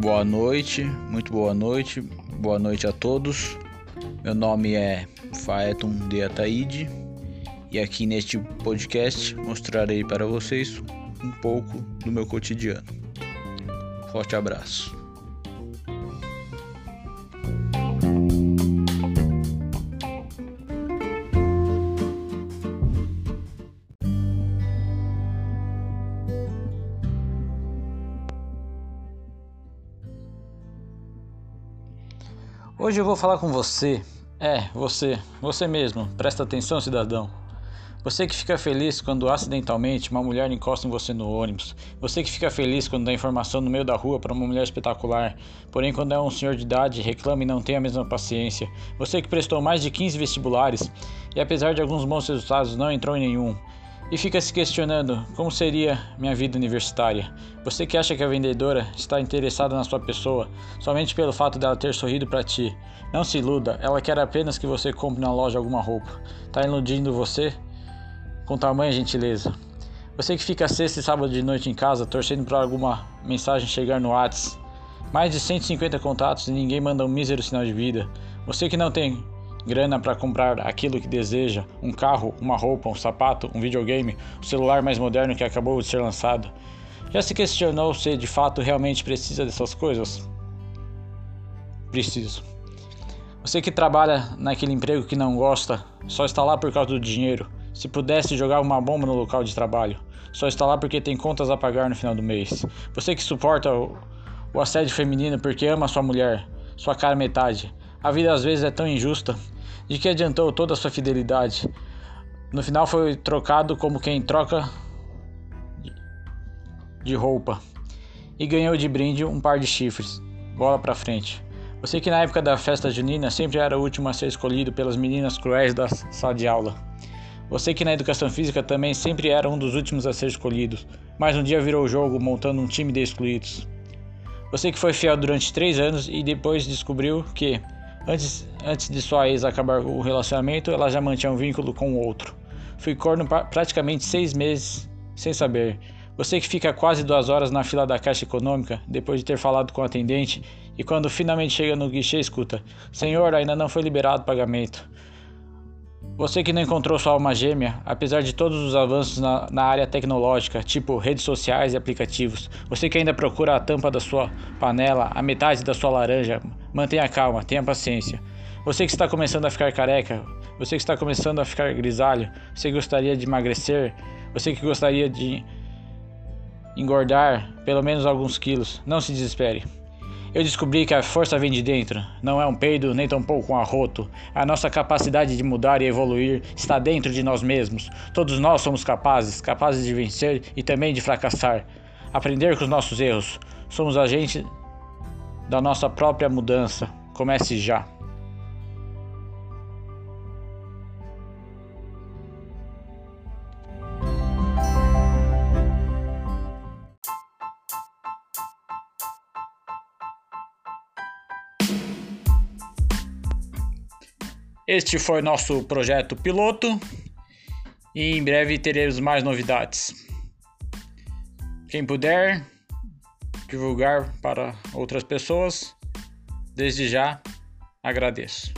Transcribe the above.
Boa noite, muito boa noite, boa noite a todos. Meu nome é Faeton de Ataíde e aqui neste podcast mostrarei para vocês um pouco do meu cotidiano. Forte abraço. Hoje eu vou falar com você. É, você, você mesmo. Presta atenção, cidadão. Você que fica feliz quando acidentalmente uma mulher encosta em você no ônibus. Você que fica feliz quando dá informação no meio da rua para uma mulher espetacular. Porém, quando é um senhor de idade, reclama e não tem a mesma paciência. Você que prestou mais de 15 vestibulares e, apesar de alguns bons resultados, não entrou em nenhum e fica se questionando como seria minha vida universitária. Você que acha que a vendedora está interessada na sua pessoa somente pelo fato dela ter sorrido para ti. Não se iluda, ela quer apenas que você compre na loja alguma roupa. Está iludindo você com tamanha gentileza. Você que fica sexta e sábado de noite em casa torcendo para alguma mensagem chegar no Whats. Mais de 150 contatos e ninguém manda um mísero sinal de vida. Você que não tem grana para comprar aquilo que deseja, um carro, uma roupa, um sapato, um videogame, o um celular mais moderno que acabou de ser lançado. Já se questionou se de fato realmente precisa dessas coisas? Preciso. Você que trabalha naquele emprego que não gosta, só está lá por causa do dinheiro. Se pudesse jogar uma bomba no local de trabalho, só está lá porque tem contas a pagar no final do mês. Você que suporta o, o assédio feminino porque ama sua mulher, sua cara metade, a vida às vezes é tão injusta. De que adiantou toda a sua fidelidade? No final foi trocado como quem troca de roupa e ganhou de brinde um par de chifres. Bola pra frente. Você que na época da festa junina sempre era o último a ser escolhido pelas meninas cruéis da sala de aula. Você que na educação física também sempre era um dos últimos a ser escolhidos, mas um dia virou o jogo montando um time de excluídos. Você que foi fiel durante três anos e depois descobriu que Antes, antes de sua ex acabar o relacionamento, ela já mantinha um vínculo com o outro. Fui corno pra, praticamente seis meses sem saber. Você que fica quase duas horas na fila da Caixa Econômica depois de ter falado com o atendente e quando finalmente chega no guichê escuta: Senhor, ainda não foi liberado o pagamento. Você que não encontrou sua alma gêmea, apesar de todos os avanços na, na, área tecnológica, tipo redes sociais e aplicativos. Você que ainda procura a tampa da sua panela, a metade da sua laranja. Mantenha calma, tenha paciência. Você que está começando a ficar careca, você que está começando a ficar grisalho, você que gostaria de emagrecer, você que gostaria de engordar pelo menos alguns quilos, não se desespere. Eu descobri que a força vem de dentro, não é um peido nem tampouco um arroto. A nossa capacidade de mudar e evoluir está dentro de nós mesmos. Todos nós somos capazes, capazes de vencer e também de fracassar. Aprender com os nossos erros. Somos agentes da nossa própria mudança. Comece já. Este foi nosso projeto piloto e em breve teremos mais novidades. Quem puder divulgar para outras pessoas, desde já agradeço.